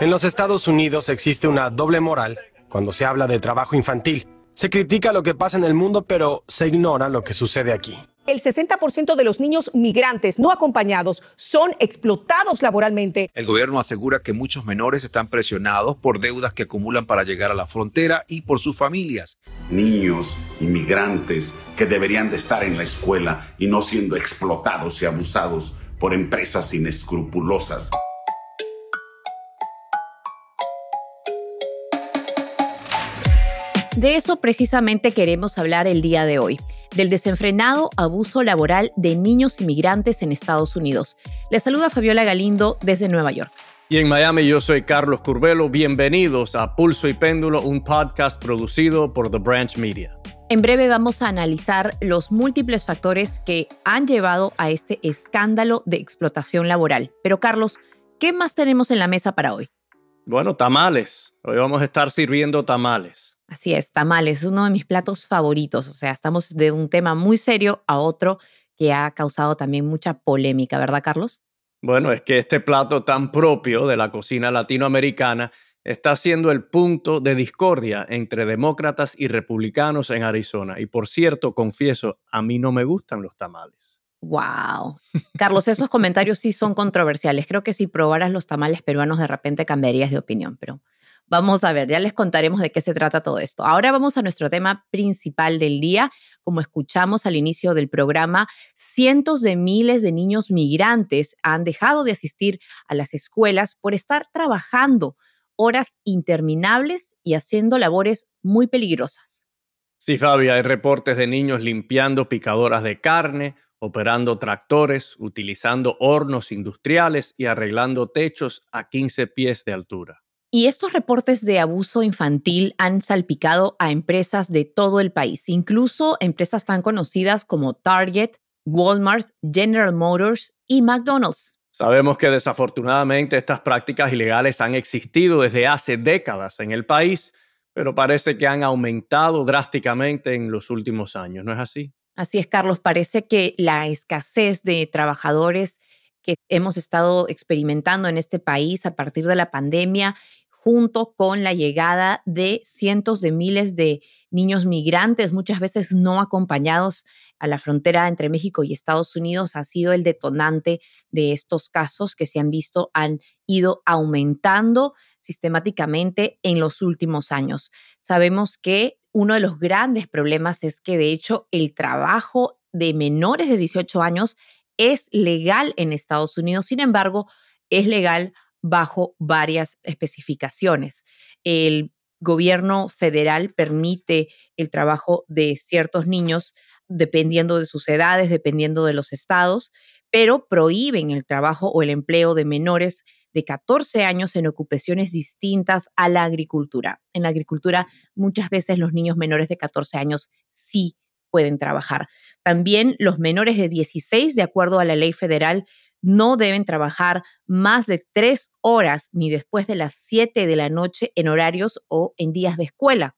En los Estados Unidos existe una doble moral cuando se habla de trabajo infantil. Se critica lo que pasa en el mundo, pero se ignora lo que sucede aquí. El 60% de los niños migrantes no acompañados son explotados laboralmente. El gobierno asegura que muchos menores están presionados por deudas que acumulan para llegar a la frontera y por sus familias. Niños inmigrantes que deberían de estar en la escuela y no siendo explotados y abusados por empresas inescrupulosas. De eso precisamente queremos hablar el día de hoy, del desenfrenado abuso laboral de niños inmigrantes en Estados Unidos. Le saluda Fabiola Galindo desde Nueva York. Y en Miami yo soy Carlos Curbelo. Bienvenidos a Pulso y Péndulo, un podcast producido por The Branch Media. En breve vamos a analizar los múltiples factores que han llevado a este escándalo de explotación laboral. Pero Carlos, ¿qué más tenemos en la mesa para hoy? Bueno, tamales. Hoy vamos a estar sirviendo tamales. Así es, tamales, es uno de mis platos favoritos. O sea, estamos de un tema muy serio a otro que ha causado también mucha polémica, ¿verdad, Carlos? Bueno, es que este plato tan propio de la cocina latinoamericana está siendo el punto de discordia entre demócratas y republicanos en Arizona. Y por cierto, confieso, a mí no me gustan los tamales. Wow. Carlos, esos comentarios sí son controversiales. Creo que si probaras los tamales peruanos de repente cambiarías de opinión, pero Vamos a ver, ya les contaremos de qué se trata todo esto. Ahora vamos a nuestro tema principal del día. Como escuchamos al inicio del programa, cientos de miles de niños migrantes han dejado de asistir a las escuelas por estar trabajando horas interminables y haciendo labores muy peligrosas. Sí, Fabi, hay reportes de niños limpiando picadoras de carne, operando tractores, utilizando hornos industriales y arreglando techos a 15 pies de altura. Y estos reportes de abuso infantil han salpicado a empresas de todo el país, incluso empresas tan conocidas como Target, Walmart, General Motors y McDonald's. Sabemos que desafortunadamente estas prácticas ilegales han existido desde hace décadas en el país, pero parece que han aumentado drásticamente en los últimos años, ¿no es así? Así es, Carlos. Parece que la escasez de trabajadores que hemos estado experimentando en este país a partir de la pandemia junto con la llegada de cientos de miles de niños migrantes, muchas veces no acompañados a la frontera entre México y Estados Unidos, ha sido el detonante de estos casos que se han visto han ido aumentando sistemáticamente en los últimos años. Sabemos que uno de los grandes problemas es que de hecho el trabajo de menores de 18 años es legal en Estados Unidos, sin embargo, es legal bajo varias especificaciones. El gobierno federal permite el trabajo de ciertos niños dependiendo de sus edades, dependiendo de los estados, pero prohíben el trabajo o el empleo de menores de 14 años en ocupaciones distintas a la agricultura. En la agricultura muchas veces los niños menores de 14 años sí pueden trabajar. También los menores de 16, de acuerdo a la ley federal, no deben trabajar más de tres horas ni después de las siete de la noche en horarios o en días de escuela.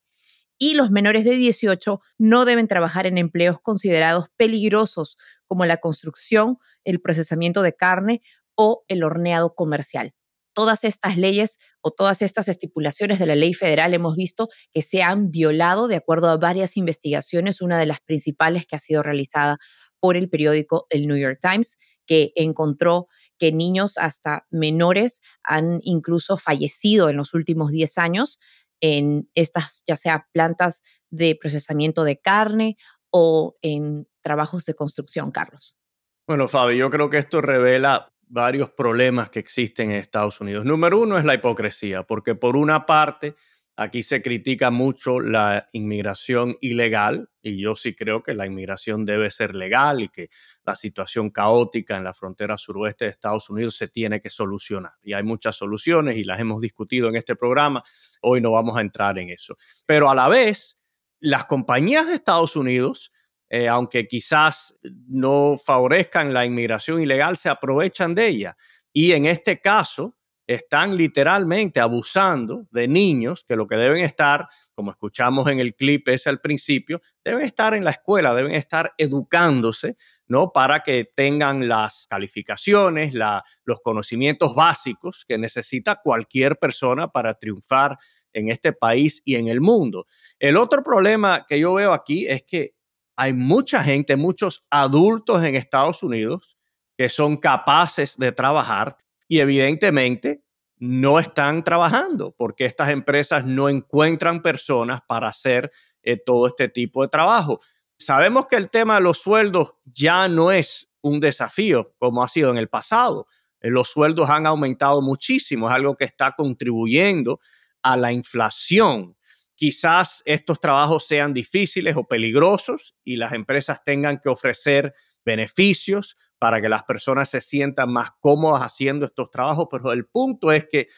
Y los menores de 18 no deben trabajar en empleos considerados peligrosos como la construcción, el procesamiento de carne o el horneado comercial. Todas estas leyes o todas estas estipulaciones de la ley federal hemos visto que se han violado de acuerdo a varias investigaciones, una de las principales que ha sido realizada por el periódico El New York Times, que encontró que niños hasta menores han incluso fallecido en los últimos 10 años en estas, ya sea plantas de procesamiento de carne o en trabajos de construcción, Carlos. Bueno, Fabi, yo creo que esto revela varios problemas que existen en Estados Unidos. Número uno es la hipocresía, porque por una parte, Aquí se critica mucho la inmigración ilegal y yo sí creo que la inmigración debe ser legal y que la situación caótica en la frontera suroeste de Estados Unidos se tiene que solucionar. Y hay muchas soluciones y las hemos discutido en este programa. Hoy no vamos a entrar en eso. Pero a la vez, las compañías de Estados Unidos, eh, aunque quizás no favorezcan la inmigración ilegal, se aprovechan de ella. Y en este caso, están literalmente abusando de niños que lo que deben estar, como escuchamos en el clip ese al principio, deben estar en la escuela, deben estar educándose, ¿no? Para que tengan las calificaciones, los conocimientos básicos que necesita cualquier persona para triunfar en este país y en el mundo. El otro problema que yo veo aquí es que hay mucha gente, muchos adultos en Estados Unidos que son capaces de trabajar y evidentemente no están trabajando porque estas empresas no encuentran personas para hacer eh, todo este tipo de trabajo. Sabemos que el tema de los sueldos ya no es un desafío como ha sido en el pasado. Eh, los sueldos han aumentado muchísimo, es algo que está contribuyendo a la inflación. Quizás estos trabajos sean difíciles o peligrosos y las empresas tengan que ofrecer beneficios para que las personas se sientan más cómodas haciendo estos trabajos, pero el punto es que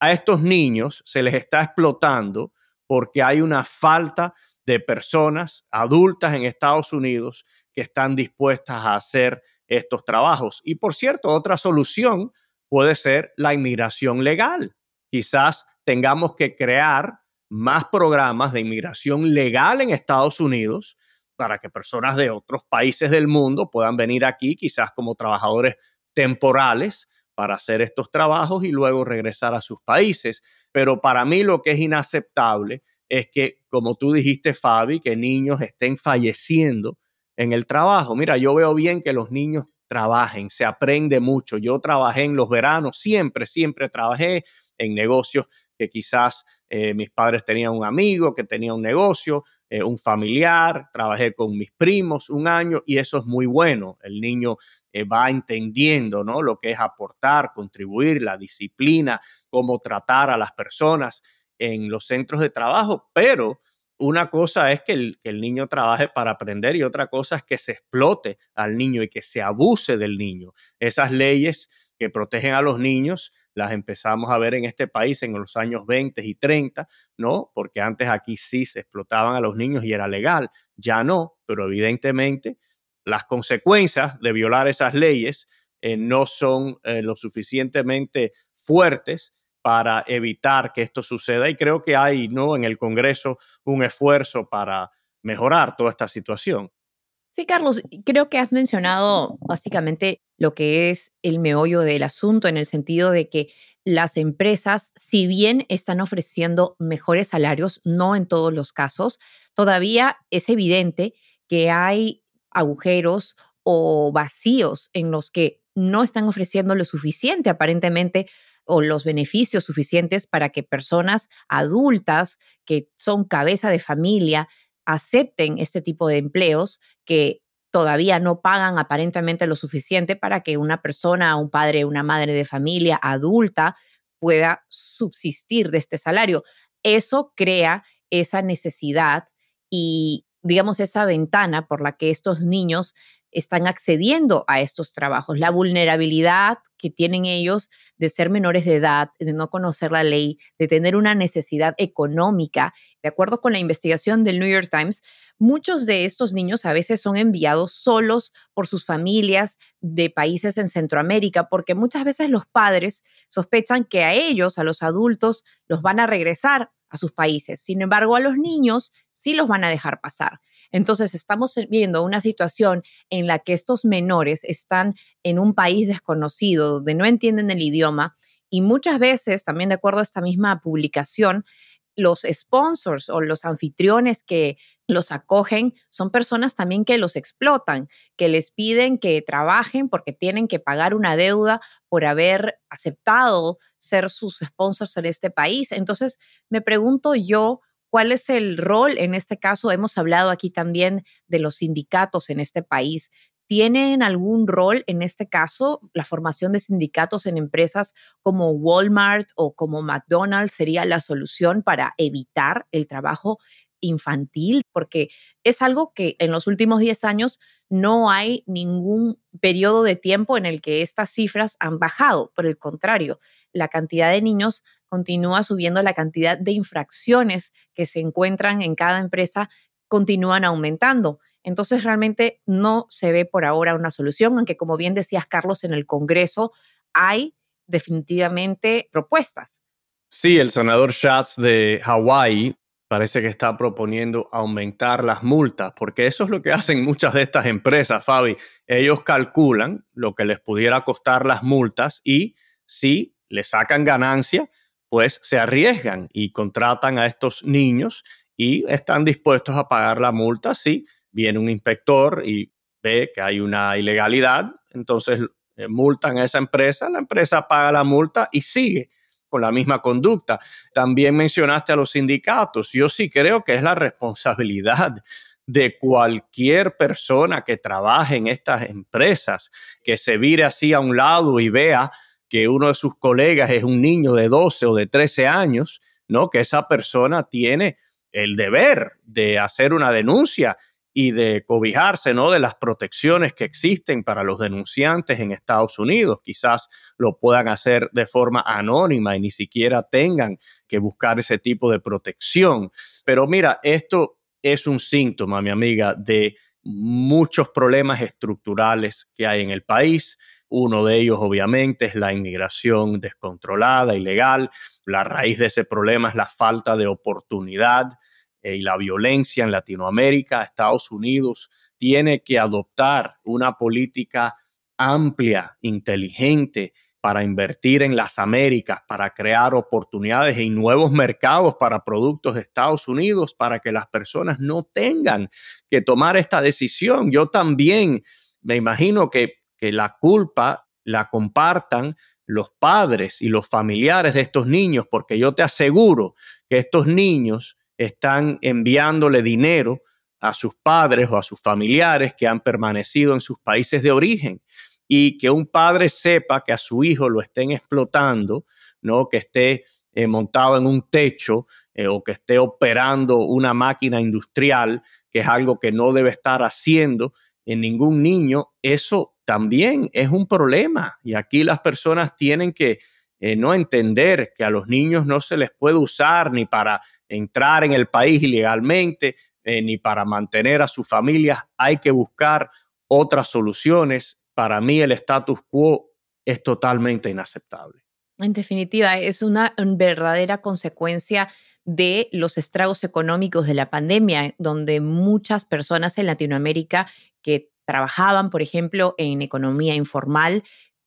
a estos niños se les está explotando porque hay una falta de personas adultas en Estados Unidos que están dispuestas a hacer estos trabajos. Y por cierto, otra solución puede ser la inmigración legal. Quizás tengamos que crear más programas de inmigración legal en Estados Unidos para que personas de otros países del mundo puedan venir aquí, quizás como trabajadores temporales, para hacer estos trabajos y luego regresar a sus países. Pero para mí lo que es inaceptable es que, como tú dijiste, Fabi, que niños estén falleciendo en el trabajo. Mira, yo veo bien que los niños trabajen, se aprende mucho. Yo trabajé en los veranos, siempre, siempre trabajé en negocios que quizás eh, mis padres tenían un amigo que tenía un negocio, eh, un familiar, trabajé con mis primos un año y eso es muy bueno. El niño eh, va entendiendo ¿no? lo que es aportar, contribuir, la disciplina, cómo tratar a las personas en los centros de trabajo, pero una cosa es que el, que el, niño trabaje para aprender y otra cosa es que se explote al niño y que se abuse del niño. Esas leyes que protegen a los niños las empezamos a ver en este país en los años 20 y 30, ¿no? Porque antes aquí sí se explotaban a los niños y era legal, ya no, pero evidentemente las consecuencias de violar esas leyes eh, no son eh, lo suficientemente fuertes para evitar que esto suceda y creo que hay ¿no? en el Congreso un esfuerzo para mejorar toda esta situación. Sí, Carlos, creo que has mencionado básicamente lo que es el meollo del asunto en el sentido de que las empresas, si bien están ofreciendo mejores salarios, no en todos los casos, todavía es evidente que hay agujeros o vacíos en los que no están ofreciendo lo suficiente aparentemente o los beneficios suficientes para que personas adultas que son cabeza de familia acepten este tipo de empleos que todavía no pagan aparentemente lo suficiente para que una persona, un padre, una madre de familia adulta pueda subsistir de este salario. Eso crea esa necesidad y, digamos, esa ventana por la que estos niños están accediendo a estos trabajos, la vulnerabilidad que tienen ellos de ser menores de edad, de no conocer la ley, de tener una necesidad económica. De acuerdo con la investigación del New York Times, muchos de estos niños a veces son enviados solos por sus familias de países en Centroamérica, porque muchas veces los padres sospechan que a ellos, a los adultos, los van a regresar a sus países. Sin embargo, a los niños sí los van a dejar pasar. Entonces, estamos viendo una situación en la que estos menores están en un país desconocido, donde no entienden el idioma y muchas veces, también de acuerdo a esta misma publicación, los sponsors o los anfitriones que los acogen son personas también que los explotan, que les piden que trabajen porque tienen que pagar una deuda por haber aceptado ser sus sponsors en este país. Entonces, me pregunto yo, ¿Cuál es el rol en este caso? Hemos hablado aquí también de los sindicatos en este país. ¿Tienen algún rol en este caso? La formación de sindicatos en empresas como Walmart o como McDonald's sería la solución para evitar el trabajo infantil, porque es algo que en los últimos 10 años no hay ningún periodo de tiempo en el que estas cifras han bajado. Por el contrario, la cantidad de niños continúa subiendo, la cantidad de infracciones que se encuentran en cada empresa continúan aumentando. Entonces realmente no se ve por ahora una solución, aunque como bien decías Carlos, en el Congreso hay definitivamente propuestas. Sí, el senador Schatz de Hawái parece que está proponiendo aumentar las multas, porque eso es lo que hacen muchas de estas empresas, Fabi. Ellos calculan lo que les pudiera costar las multas y si le sacan ganancia, pues se arriesgan y contratan a estos niños y están dispuestos a pagar la multa si viene un inspector y ve que hay una ilegalidad, entonces eh, multan a esa empresa, la empresa paga la multa y sigue con la misma conducta. También mencionaste a los sindicatos. Yo sí creo que es la responsabilidad de cualquier persona que trabaje en estas empresas, que se vire así a un lado y vea que uno de sus colegas es un niño de 12 o de 13 años, ¿no? Que esa persona tiene el deber de hacer una denuncia y de cobijarse ¿no? de las protecciones que existen para los denunciantes en Estados Unidos. Quizás lo puedan hacer de forma anónima y ni siquiera tengan que buscar ese tipo de protección. Pero mira, esto es un síntoma, mi amiga, de muchos problemas estructurales que hay en el país. Uno de ellos, obviamente, es la inmigración descontrolada, ilegal. La raíz de ese problema es la falta de oportunidad y la violencia en Latinoamérica, Estados Unidos tiene que adoptar una política amplia, inteligente para invertir en las Américas, para crear oportunidades y nuevos mercados para productos de Estados Unidos, para que las personas no tengan que tomar esta decisión. Yo también me imagino que, que la culpa la compartan los padres y los familiares de estos niños, porque yo te aseguro que estos niños están enviándole dinero a sus padres o a sus familiares que han permanecido en sus países de origen y que un padre sepa que a su hijo lo estén explotando, ¿no? que esté eh, montado en un techo eh, o que esté operando una máquina industrial, que es algo que no debe estar haciendo en ningún niño, eso también es un problema. Y aquí las personas tienen que eh, no entender que a los niños no se les puede usar ni para entrar en el país ilegalmente, eh, ni para mantener a sus familias. Hay que buscar otras soluciones. Para mí el status quo es totalmente inaceptable. En definitiva, es una verdadera consecuencia de los estragos económicos de la pandemia, donde muchas personas en Latinoamérica que trabajaban, por ejemplo, en economía informal,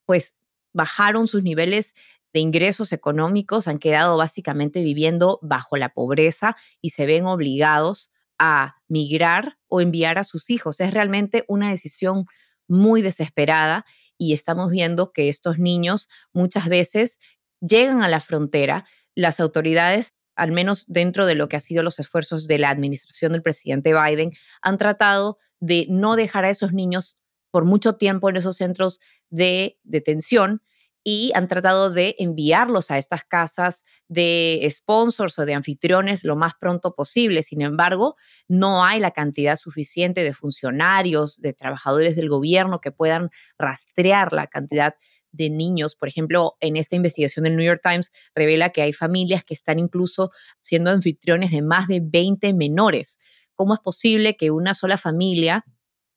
pues bajaron sus niveles de ingresos económicos han quedado básicamente viviendo bajo la pobreza y se ven obligados a migrar o enviar a sus hijos. Es realmente una decisión muy desesperada y estamos viendo que estos niños muchas veces llegan a la frontera, las autoridades al menos dentro de lo que ha sido los esfuerzos de la administración del presidente Biden, han tratado de no dejar a esos niños por mucho tiempo en esos centros de detención y han tratado de enviarlos a estas casas de sponsors o de anfitriones lo más pronto posible. Sin embargo, no hay la cantidad suficiente de funcionarios, de trabajadores del gobierno que puedan rastrear la cantidad de niños. Por ejemplo, en esta investigación del New York Times revela que hay familias que están incluso siendo anfitriones de más de 20 menores. ¿Cómo es posible que una sola familia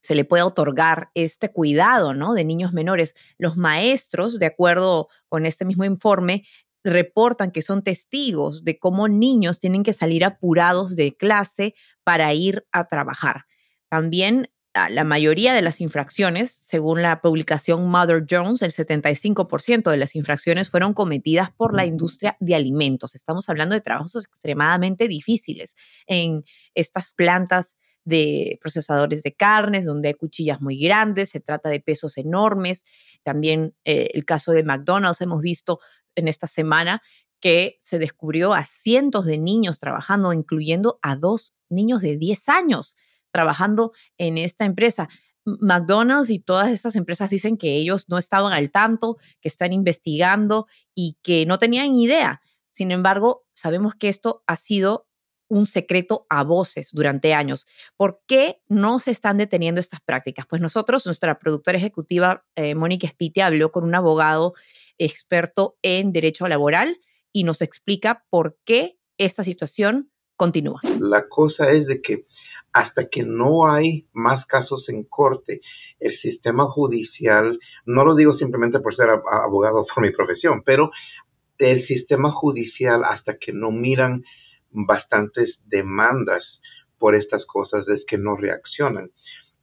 se le pueda otorgar este cuidado ¿no? de niños menores. Los maestros, de acuerdo con este mismo informe, reportan que son testigos de cómo niños tienen que salir apurados de clase para ir a trabajar. También la mayoría de las infracciones, según la publicación Mother Jones, el 75% de las infracciones fueron cometidas por la industria de alimentos. Estamos hablando de trabajos extremadamente difíciles en estas plantas de procesadores de carnes, donde hay cuchillas muy grandes, se trata de pesos enormes. También eh, el caso de McDonald's hemos visto en esta semana que se descubrió a cientos de niños trabajando, incluyendo a dos niños de 10 años trabajando en esta empresa. McDonald's y todas estas empresas dicen que ellos no estaban al tanto, que están investigando y que no tenían idea. Sin embargo, sabemos que esto ha sido un secreto a voces durante años. ¿Por qué no se están deteniendo estas prácticas? Pues nosotros, nuestra productora ejecutiva, eh, Mónica Spiti, habló con un abogado experto en derecho laboral y nos explica por qué esta situación continúa. La cosa es de que hasta que no hay más casos en corte, el sistema judicial, no lo digo simplemente por ser abogado por mi profesión, pero el sistema judicial hasta que no miran bastantes demandas por estas cosas es que no reaccionan.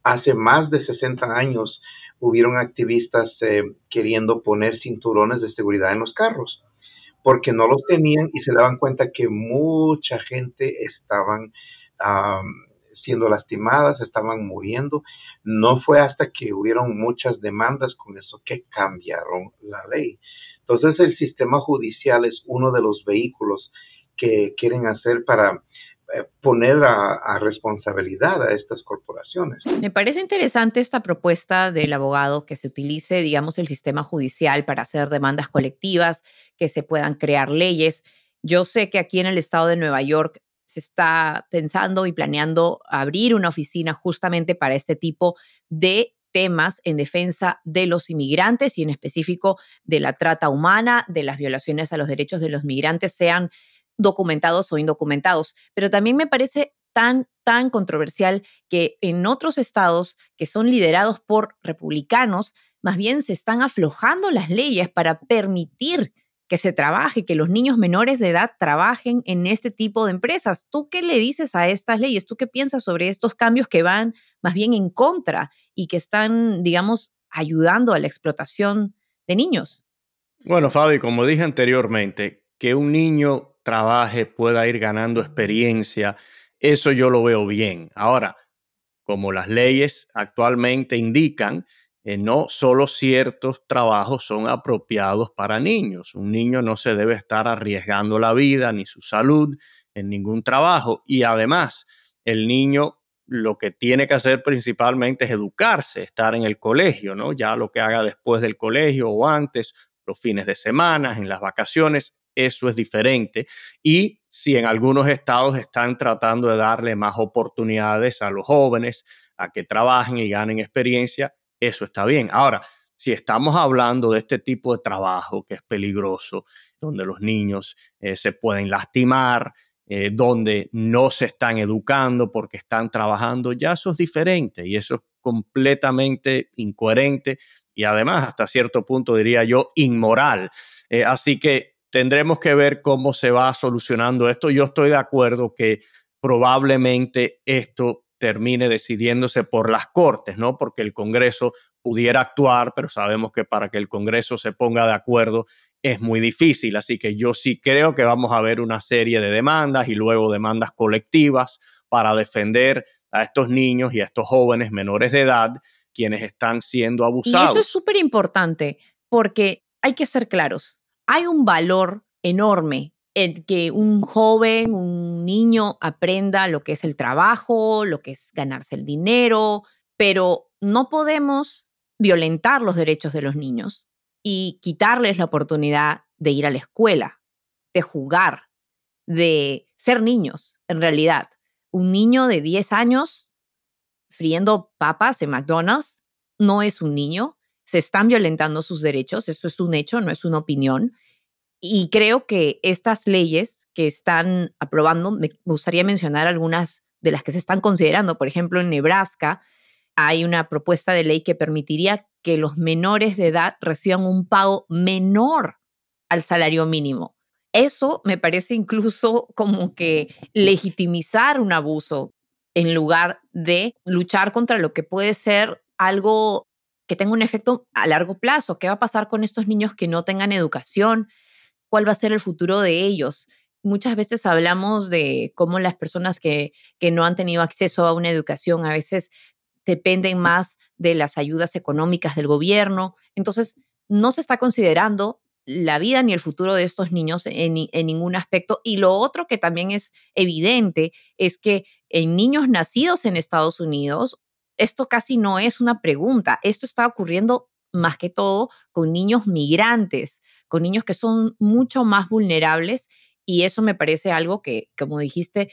Hace más de 60 años hubieron activistas eh, queriendo poner cinturones de seguridad en los carros porque no los tenían y se daban cuenta que mucha gente estaban siendo lastimadas, estaban muriendo. No fue hasta que hubieron muchas demandas con eso que cambiaron la ley. Entonces el sistema judicial es uno de los vehículos que quieren hacer para eh, poner a, responsabilidad a estas corporaciones. Me parece interesante esta propuesta del abogado que se utilice, digamos, el sistema judicial para hacer demandas colectivas, que se puedan crear leyes. Yo sé que aquí en el estado de Nueva York se está pensando y planeando abrir una oficina justamente para este tipo de temas en defensa de los inmigrantes y en específico de la trata humana, de las violaciones a los derechos de los migrantes, sean documentados o indocumentados. Pero también me parece tan, tan controversial que en otros estados que son liderados por republicanos, más bien se están aflojando las leyes para permitir que se trabaje, que los niños menores de edad trabajen en este tipo de empresas. ¿Tú qué le dices a estas leyes? ¿Tú qué piensas sobre estos cambios que van más bien en contra y que están, digamos, ayudando a la explotación de niños? Bueno, Fabi, como dije anteriormente, que un niño trabaje, pueda ir ganando experiencia, eso yo lo veo bien. Ahora, como las leyes actualmente indican, eh, no solo ciertos trabajos son apropiados para niños. Un niño no se debe estar arriesgando la vida ni su salud en ningún trabajo. Y además, el niño lo que tiene que hacer principalmente es educarse, estar en el colegio, ¿no? Ya lo que haga después del colegio o antes, los fines de semana, en las vacaciones, eso es diferente. Y si en algunos estados están tratando de darle más oportunidades a los jóvenes a que trabajen y ganen experiencia, eso está bien. Ahora, si estamos hablando de este tipo de trabajo que es peligroso, donde los niños eh, se pueden lastimar, eh, donde no se están educando porque están trabajando, ya eso es diferente y eso es completamente incoherente y además hasta cierto punto diría yo inmoral. Eh, así que tendremos que ver cómo se va solucionando esto. Yo estoy de acuerdo que probablemente esto termine decidiéndose por las cortes, ¿no? Porque el Congreso pudiera actuar, pero sabemos que para que el Congreso se ponga de acuerdo es muy difícil. Así que yo sí creo que vamos a ver una serie de demandas y luego demandas colectivas para defender a estos niños y a estos jóvenes menores de edad quienes están siendo abusados. Y eso es súper importante porque hay que ser claros hay un valor enorme que un joven, un niño aprenda lo que es el trabajo, lo que es ganarse el dinero, pero no podemos violentar los derechos de los niños y quitarles la oportunidad de ir a la escuela, de jugar, de ser niños, en realidad. Un niño de 10 años friendo papas en McDonald's no es un niño, se están violentando sus derechos, esto es un hecho, no es una opinión. Y creo que estas leyes que están aprobando, me gustaría mencionar algunas de las que se están considerando. Por ejemplo, en Nebraska hay una propuesta de ley que permitiría que los menores de edad reciban un pago menor al salario mínimo. Eso me parece incluso como que legitimizar un abuso en lugar de luchar contra lo que puede ser algo que tenga un efecto a largo plazo. ¿Qué va a pasar con estos niños que no tengan educación? ¿Cuál va a ser el futuro de ellos? Muchas veces hablamos de cómo las personas que, que no han tenido acceso a una educación a veces dependen más de las ayudas económicas del gobierno. Entonces, no se está considerando la vida ni el futuro de estos niños en, en, ningún aspecto. Y lo otro que también es evidente es que en niños nacidos en Estados Unidos esto casi no es una pregunta, esto está ocurriendo más que todo con niños migrantes, con niños que son mucho más vulnerables y eso me parece algo que, como dijiste,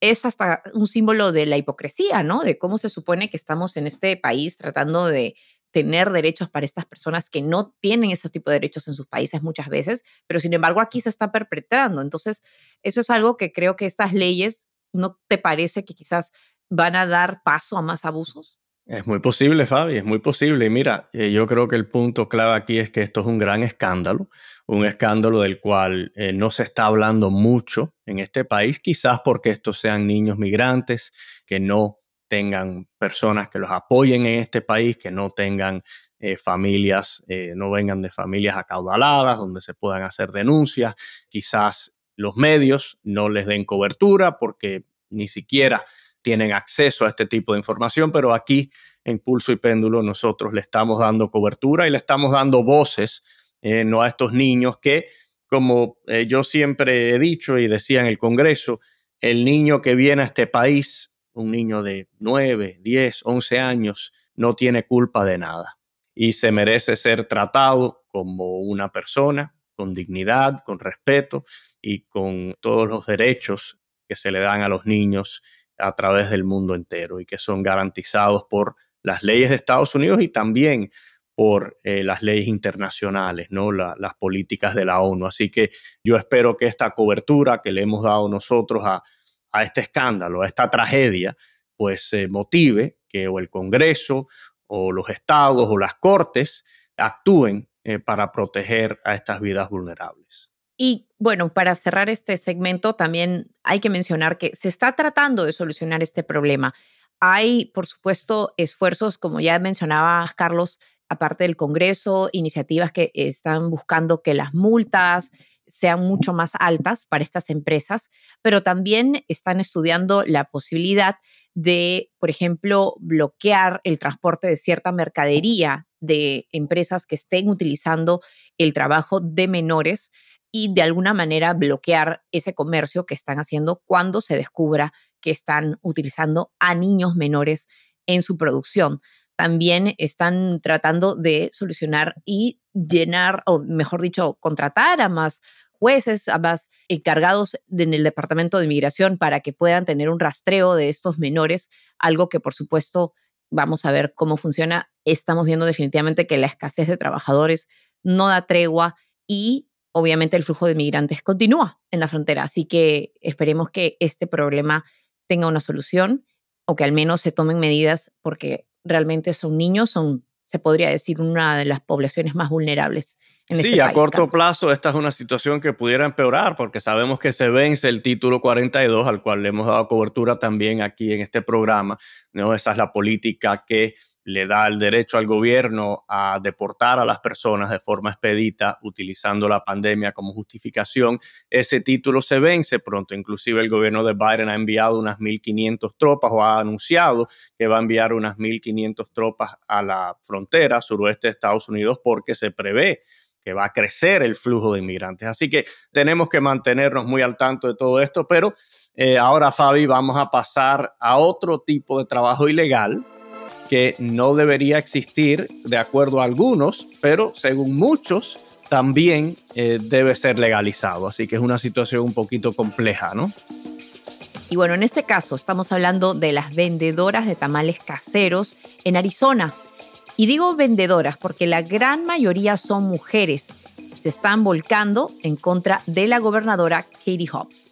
es hasta un símbolo de la hipocresía, ¿no? De cómo se supone que estamos en este país tratando de tener derechos para estas personas que no tienen ese tipo de derechos en sus países muchas veces, pero sin embargo aquí se está perpetrando. Entonces, eso es algo que creo que estas leyes, ¿no te parece que quizás van a dar paso a más abusos? Es muy posible, Fabi, es muy posible. Y mira, eh, yo creo que el punto clave aquí es que esto es un gran escándalo, un escándalo del cual eh, no se está hablando mucho en este país, quizás porque estos sean niños migrantes que no tengan personas que los apoyen en este país, que no tengan eh, familias, no vengan de familias acaudaladas donde se puedan hacer denuncias, quizás los medios no les den cobertura porque ni siquiera tienen acceso a este tipo de información, pero aquí en Pulso y Péndulo nosotros le estamos dando cobertura y le estamos dando voces, eh, no a estos niños que, como eh, yo siempre he dicho y decía en el Congreso, el niño que viene a este país, un niño de 9, 10, 11 años, no tiene culpa de nada. Y se merece ser tratado como una persona con dignidad, con respeto y con todos los derechos que se le dan a los niños a través del mundo entero y que son garantizados por las leyes de Estados Unidos y también por eh, las leyes internacionales, ¿no? las políticas de la ONU. Así que yo espero que esta cobertura que le hemos dado nosotros a, este escándalo, a esta tragedia, pues motive que o el Congreso o los estados o las cortes actúen eh, para proteger a estas vidas vulnerables. Y bueno, para cerrar este segmento, también hay que mencionar que se está tratando de solucionar este problema. Hay, por supuesto, esfuerzos, como ya mencionaba Carlos, aparte del Congreso, iniciativas que están buscando que las multas sean mucho más altas para estas empresas, pero también están estudiando la posibilidad de, por ejemplo, bloquear el transporte de cierta mercadería de empresas que estén utilizando el trabajo de menores y de alguna manera bloquear ese comercio que están haciendo cuando se descubra que están utilizando a niños menores en su producción. También están tratando de solucionar y llenar, o mejor dicho, contratar a más jueces, a más encargados en el Departamento de Inmigración para que puedan tener un rastreo de estos menores, algo que por supuesto vamos a ver cómo funciona. Estamos viendo definitivamente que la escasez de trabajadores no da tregua y obviamente el flujo de migrantes continúa en la frontera. Así que esperemos que este problema tenga una solución o que al menos se tomen medidas porque realmente son niños, son, se podría decir, una de las poblaciones más vulnerables. En sí, este a corto plazo esta es una situación que pudiera empeorar porque sabemos que se vence el título 42 al cual le hemos dado cobertura también aquí en este programa. ¿no? Esa es la política que le da el derecho al gobierno a deportar a las personas de forma expedita utilizando la pandemia como justificación. Ese título se vence pronto. Inclusive el gobierno de Biden ha enviado unas 1.500 tropas o ha anunciado que va a enviar unas 1.500 tropas a la frontera suroeste de Estados Unidos porque se prevé que va a crecer el flujo de inmigrantes. Así que tenemos que mantenernos muy al tanto de todo esto, pero eh, ahora, Fabi, vamos a pasar a otro tipo de trabajo ilegal que no debería existir de acuerdo a algunos, pero según muchos también eh, debe ser legalizado. Así que es una situación un poquito compleja, ¿no? Y bueno, en este caso estamos hablando de las vendedoras de tamales caseros en Arizona. Y digo vendedoras porque la gran mayoría son mujeres. Se están volcando en contra de la gobernadora Katie Hobbs.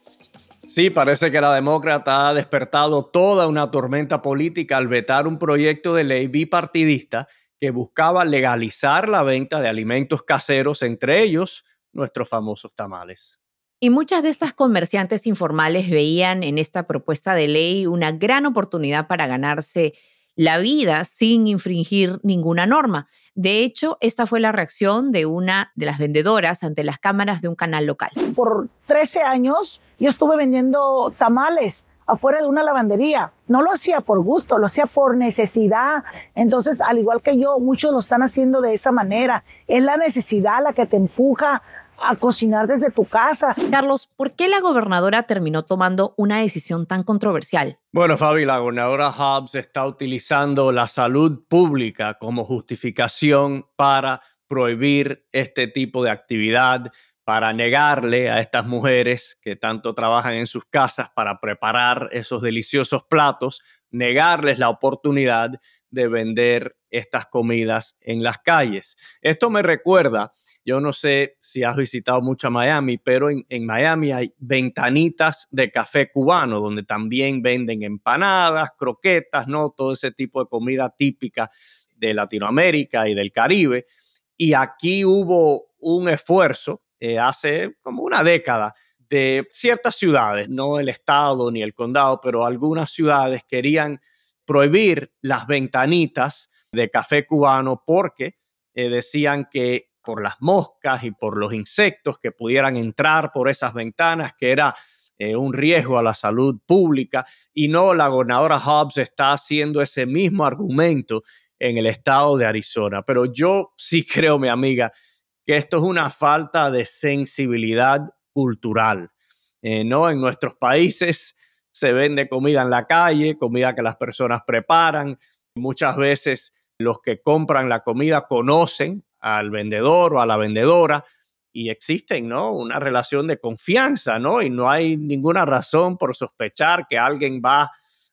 Sí, parece que la demócrata ha despertado toda una tormenta política al vetar un proyecto de ley bipartidista que buscaba legalizar la venta de alimentos caseros, entre ellos nuestros famosos tamales. Y muchas de estas comerciantes informales veían en esta propuesta de ley una gran oportunidad para ganarse la vida sin infringir ninguna norma. De hecho, esta fue la reacción de una de las vendedoras ante las cámaras de un canal local. Por 13 años yo estuve vendiendo tamales afuera de una lavandería. No lo hacía por gusto, lo hacía por necesidad. Entonces, al igual que yo, muchos lo están haciendo de esa manera. Es la necesidad la que te empuja a cocinar desde tu casa. Carlos, ¿por qué la gobernadora terminó tomando una decisión tan controversial? Bueno, Fabi, la gobernadora Hobbs está utilizando la salud pública como justificación para prohibir este tipo de actividad, para negarle a estas mujeres que tanto trabajan en sus casas para preparar esos deliciosos platos, negarles la oportunidad de vender estas comidas en las calles. Esto me recuerda Yo no sé si has visitado mucho Miami, pero en, en, Miami hay ventanitas de café cubano donde también venden empanadas, croquetas, ¿no? Todo ese tipo de comida típica de Latinoamérica y del Caribe. Y aquí hubo un esfuerzo eh, hace como una década de ciertas ciudades, no el estado ni el condado, pero algunas ciudades querían prohibir las ventanitas de café cubano porque eh, decían que por las moscas y por los insectos que pudieran entrar por esas ventanas, que era eh, un riesgo a la salud pública. Y no, la gobernadora Hobbs está haciendo ese mismo argumento en el estado de Arizona. Pero yo sí creo, mi amiga, que esto es una falta de sensibilidad cultural. Eh, ¿no? En nuestros países se vende comida en la calle, comida que las personas preparan. Muchas veces los que compran la comida conocen al vendedor o a la vendedora y existen, ¿no? Una relación de confianza, ¿no? Y no hay ninguna razón por sospechar que alguien va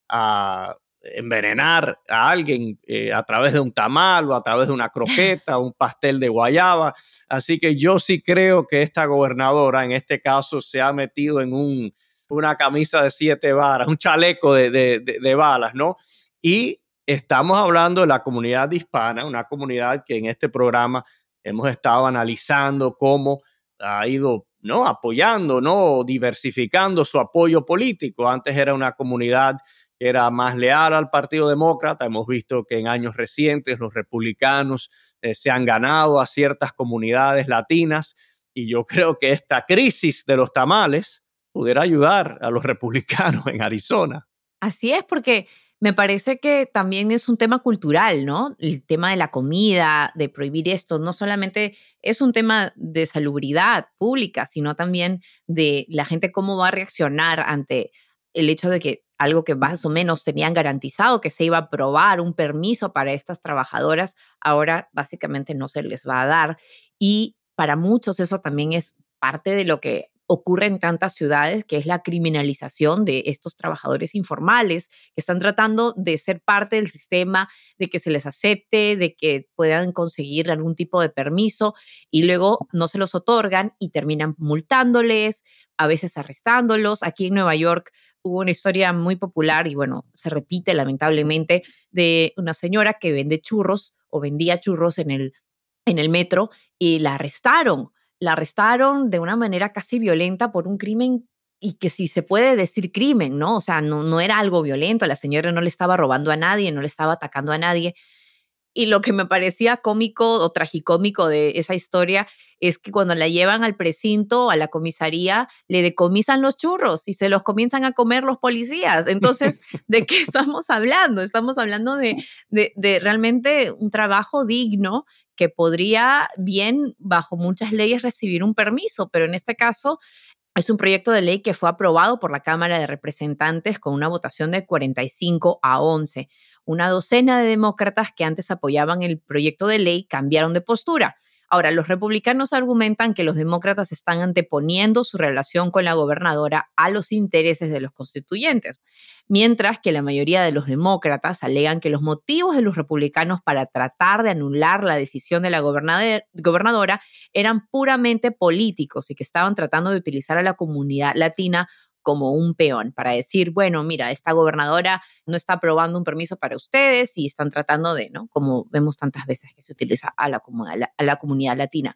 a envenenar a alguien eh, a través de un tamal o a través de una croqueta, un pastel de guayaba. Así que yo sí creo que esta gobernadora en este caso se ha metido en un, una camisa de siete varas, un chaleco de, de, de balas, ¿no? Y estamos hablando de la comunidad hispana, una comunidad que en este programa hemos estado analizando cómo ha ido ¿no? apoyando, ¿no? diversificando su apoyo político. Antes era una comunidad era más leal al Partido Demócrata. Hemos visto que en años recientes los republicanos eh, se han ganado a ciertas comunidades latinas y yo creo que esta crisis de los tamales pudiera ayudar a los republicanos en Arizona. Así es, porque me parece que también es un tema cultural, ¿no? El tema de la comida, de prohibir esto, no solamente es un tema de salubridad pública, sino también de la gente cómo va a reaccionar ante el hecho de que algo que más o menos tenían garantizado, que se iba a aprobar un permiso para estas trabajadoras, ahora básicamente no se les va a dar. Y para muchos eso también es parte de lo que ocurre en tantas ciudades, que es la criminalización de estos trabajadores informales que están tratando de ser parte del sistema, de que se les acepte, de que puedan conseguir algún tipo de permiso y luego no se los otorgan y terminan multándoles, a veces arrestándolos. Aquí en Nueva York hubo una historia muy popular y bueno, se repite lamentablemente de una señora que vende churros o vendía churros en el, en el metro y la arrestaron. La arrestaron de una manera casi violenta por un crimen y que si se puede decir crimen, ¿no? O sea, no, no era algo violento, la señora no le estaba robando a nadie, no le estaba atacando a nadie, y lo que me parecía cómico o tragicómico de esa historia es que cuando la llevan al precinto, a la comisaría, le decomisan los churros y se los comienzan a comer los policías. Entonces, ¿de qué estamos hablando? Estamos hablando de, de, de realmente un trabajo digno que podría bien, bajo muchas leyes, recibir un permiso, pero en este caso es un proyecto de ley que fue aprobado por la Cámara de Representantes con una votación de 45 a 11 una docena de demócratas que antes apoyaban el proyecto de ley cambiaron de postura. Ahora, los republicanos argumentan que los demócratas están anteponiendo su relación con la gobernadora a los intereses de los constituyentes, mientras que la mayoría de los demócratas alegan que los motivos de los republicanos para tratar de anular la decisión de la gobernadora eran puramente políticos y que estaban tratando de utilizar a la comunidad latina como un peón para decir, bueno, mira, esta gobernadora no está aprobando un permiso para ustedes y están tratando de, ¿no? Como vemos tantas veces que se utiliza a la, a la comunidad latina.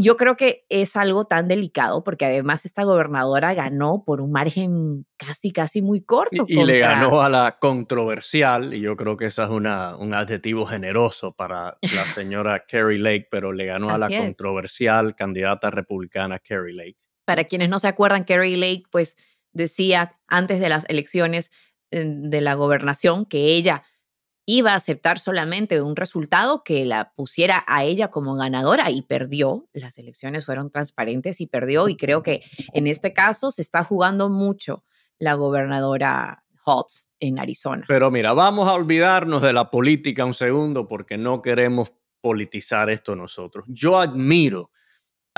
Yo creo que es algo tan delicado porque además esta gobernadora ganó por un margen casi, casi muy corto. Y, le ganó a la controversial, y yo creo que eso es una, un adjetivo generoso para la señora Kerry Lake, pero le ganó a la controversial candidata republicana Kerry Lake. Para quienes no se acuerdan, Kerry Lake pues decía antes de las elecciones de la gobernación que ella iba a aceptar solamente un resultado que la pusiera a ella como ganadora y perdió. Las elecciones fueron transparentes y perdió y creo que en este caso se está jugando mucho la gobernadora Hobbs en Arizona. Pero mira, vamos a olvidarnos de la política un segundo porque no queremos politizar esto nosotros. Yo admiro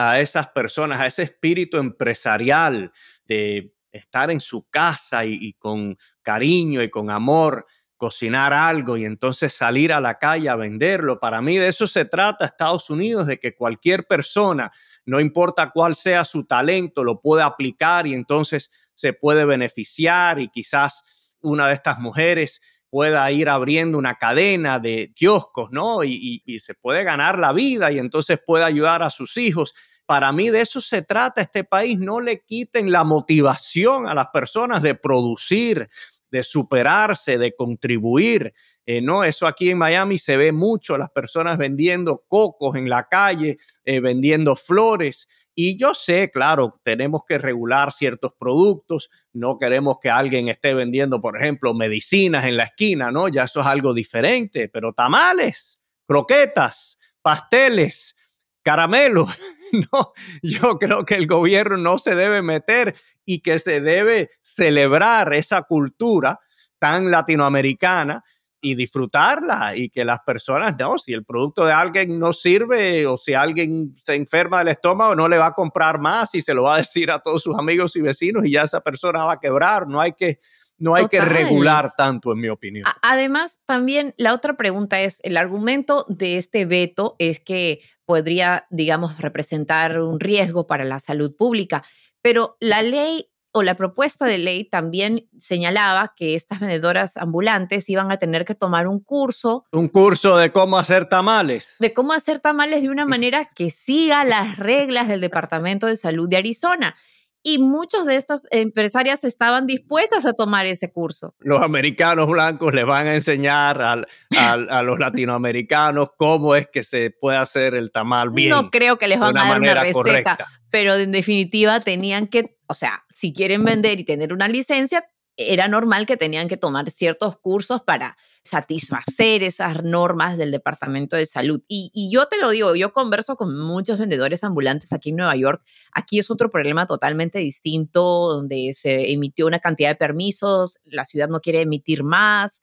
a esas personas, a ese espíritu empresarial de estar en su casa y, con cariño y con amor cocinar algo y entonces salir a la calle a venderlo. Para mí de eso se trata Estados Unidos, de que cualquier persona, no importa cuál sea su talento, lo puede aplicar y entonces se puede beneficiar y quizás una de estas mujeres pueda ir abriendo una cadena de kioscos, ¿no? Y, y, se puede ganar la vida y entonces puede ayudar a sus hijos. Para mí de eso se trata este país. No le quiten la motivación a las personas de producir, de superarse, de contribuir. Eh, no, eso aquí en Miami se ve mucho, las personas vendiendo cocos en la calle, eh, vendiendo flores. Y yo sé, claro, tenemos que regular ciertos productos, no queremos que alguien esté vendiendo, por ejemplo, medicinas en la esquina, ¿no? Ya eso es algo diferente, pero tamales, croquetas, pasteles, caramelos, no, yo creo que el gobierno no se debe meter y que se debe celebrar esa cultura tan latinoamericana y disfrutarla y que las personas, no, si el producto de alguien no sirve o si alguien se enferma del estómago, no le va a comprar más y se lo va a decir a todos sus amigos y vecinos y ya esa persona va a quebrar. No hay que, no hay que regular tanto, en mi opinión. Además, también la otra pregunta es, el argumento de este veto es que podría, digamos, representar un riesgo para la salud pública, pero la ley o la propuesta de ley también señalaba que estas vendedoras ambulantes iban a tener que tomar un curso. Un curso de cómo hacer tamales. De cómo hacer tamales de una manera que siga las reglas del Departamento de Salud de Arizona y muchos de estas empresarias estaban dispuestas a tomar ese curso. Los americanos blancos les van a enseñar a los latinoamericanos cómo es que se puede hacer el tamal bien. No creo que les van a dar una receta, pero en definitiva tenían que, o sea, si quieren vender y tener una licencia, era normal que tenían que tomar ciertos cursos para satisfacer esas normas del Departamento de Salud. Y, yo te lo digo, yo converso con muchos vendedores ambulantes aquí en Nueva York. Aquí es otro problema totalmente distinto, donde se emitió una cantidad de permisos, la ciudad no quiere emitir más,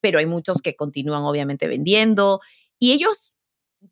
pero hay muchos que continúan obviamente vendiendo. Y ellos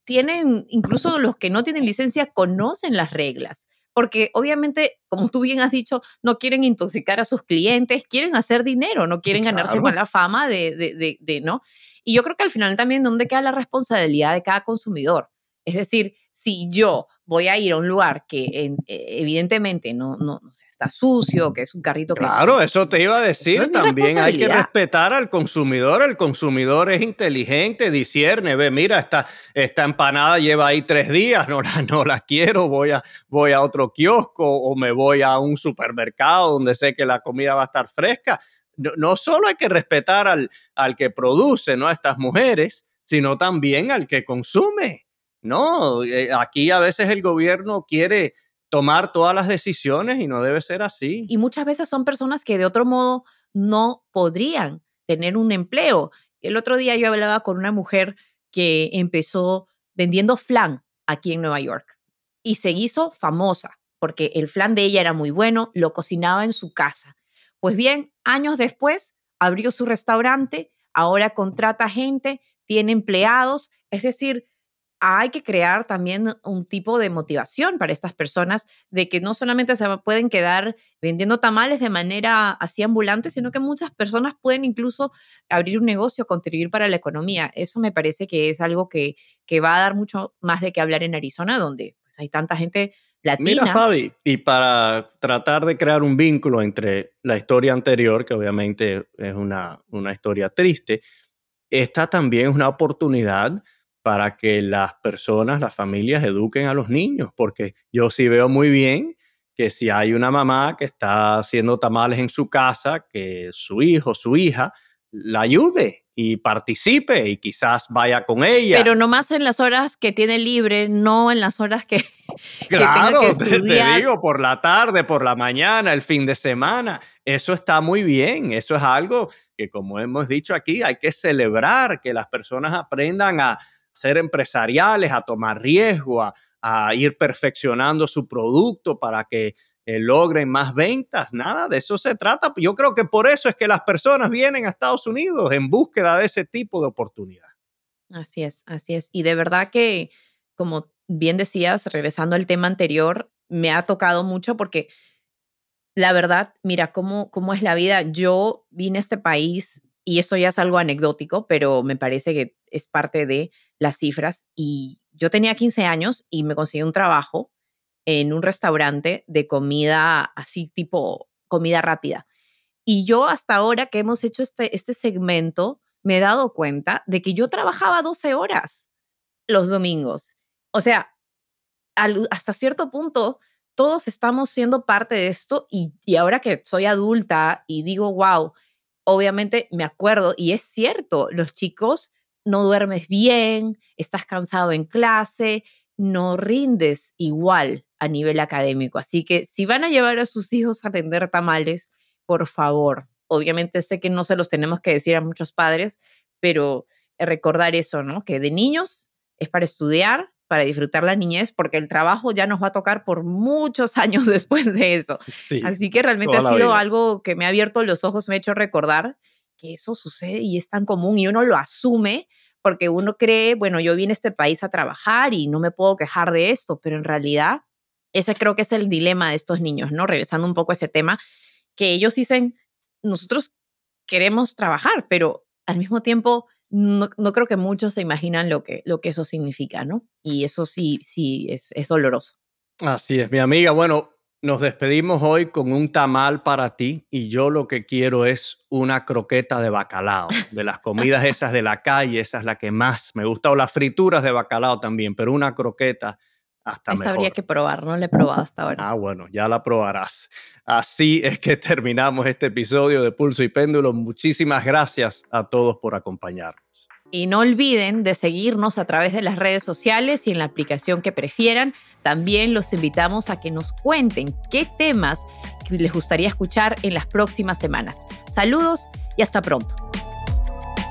tienen, incluso los que no tienen licencia, conocen las reglas porque obviamente, como tú bien has dicho, no quieren intoxicar a sus clientes, quieren hacer dinero, no quieren ganarse mala fama de, de, de, ¿no? Y yo creo que al final también, ¿dónde queda la responsabilidad de cada consumidor? Es decir, si yo voy a ir a un lugar que eh, evidentemente no, no, está sucio, que es un carrito que... Claro, eso te iba a decir, también hay que respetar al consumidor, el consumidor es inteligente, discierne, ve, mira, esta, esta empanada lleva ahí tres días, no la, no la quiero, voy a, voy a otro kiosco o me voy a un supermercado donde sé que la comida va a estar fresca. No, no solo hay que respetar al, al que produce, ¿no? A estas mujeres, sino también al que consume. No, eh, aquí a veces el gobierno quiere tomar todas las decisiones y no debe ser así. Y muchas veces son personas que de otro modo no podrían tener un empleo. El otro día yo hablaba con una mujer que empezó vendiendo flan aquí en Nueva York y se hizo famosa porque el flan de ella era muy bueno, lo cocinaba en su casa. Pues bien, años después abrió su restaurante, ahora contrata gente, tiene empleados, es decir, hay que crear también un tipo de motivación para estas personas de que no solamente se pueden quedar vendiendo tamales de manera así ambulante, sino que muchas personas pueden incluso abrir un negocio, contribuir para la economía. Eso me parece que es algo que, que va a dar mucho más de qué hablar en Arizona, donde pues, hay tanta gente latina. Mira, Fabi, y para tratar de crear un vínculo entre la historia anterior, que obviamente es una, una historia triste, esta también es una oportunidad para que las personas, las familias eduquen a los niños, porque yo sí veo muy bien que si hay una mamá que está haciendo tamales en su casa, que su hijo, su hija, la ayude y participe y quizás vaya con ella. Pero nomás en las horas que tiene libre, no en las horas que, claro, que te digo, por la tarde, por la mañana, el fin de semana. Eso está muy bien. Eso es algo que, como hemos dicho aquí, hay que celebrar, que las personas aprendan a, ser empresariales, a tomar riesgo, a, ir perfeccionando su producto para que eh, logren más ventas. Nada, de eso se trata. Yo creo que por eso es que las personas vienen a Estados Unidos en búsqueda de ese tipo de oportunidad. Así es, así es. Y de verdad que, como bien decías, regresando al tema anterior, me ha tocado mucho porque la verdad, mira cómo, cómo es la vida. Yo vine a este país y esto ya es algo anecdótico, pero me parece que es parte de las cifras. Y yo tenía 15 años y me conseguí un trabajo en un restaurante de comida así tipo comida rápida. Y yo hasta ahora que hemos hecho este, este segmento, me he dado cuenta de que yo trabajaba 12 horas los domingos. O sea, hasta cierto punto, todos estamos siendo parte de esto y, y ahora que soy adulta y digo, wow, obviamente me acuerdo y es cierto, los chicos no duermes bien, estás cansado en clase, no rindes igual a nivel académico. Así que si van a llevar a sus hijos a vender tamales, por favor, obviamente sé que no se los tenemos que decir a muchos padres, pero recordar eso, ¿no? Que de niños es para estudiar, para disfrutar la niñez, porque el trabajo ya nos va a tocar por muchos años después de eso. Así que realmente ha sido algo que me ha abierto los ojos, me ha hecho recordar eso sucede y es tan común y uno lo asume porque uno cree, bueno, yo vine a este país a trabajar y no me puedo quejar de esto, pero en realidad ese creo que es el dilema de estos niños, ¿no? Regresando un poco a ese tema, que ellos dicen, nosotros queremos trabajar, pero al mismo tiempo no, creo que muchos se imaginan lo que, lo que eso significa, ¿no? Y eso sí, sí, es, es doloroso. Así es, mi amiga. Bueno, nos despedimos hoy con un tamal para ti y yo lo que quiero es una croqueta de bacalao, de las comidas esas de la calle, esa es la que más me gusta, o las frituras de bacalao también, pero una croqueta hasta Esa habría que probar, no la he probado hasta ahora. Ah, bueno, ya la probarás. Así es que terminamos este episodio de Pulso y Péndulo. Muchísimas gracias a todos por acompañarnos. Y no olviden de seguirnos a través de las redes sociales y en la aplicación que prefieran. También los invitamos a que nos cuenten qué temas les gustaría escuchar en las próximas semanas. Saludos y hasta pronto.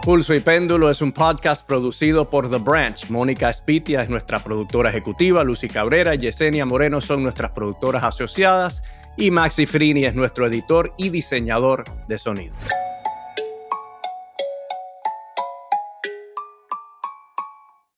Pulso y Péndulo es un podcast producido por The Branch. Mónica Espitia es nuestra productora ejecutiva, Lucy Cabrera y Yesenia Moreno son nuestras productoras asociadas y Maxi Frini es nuestro editor y diseñador de sonido.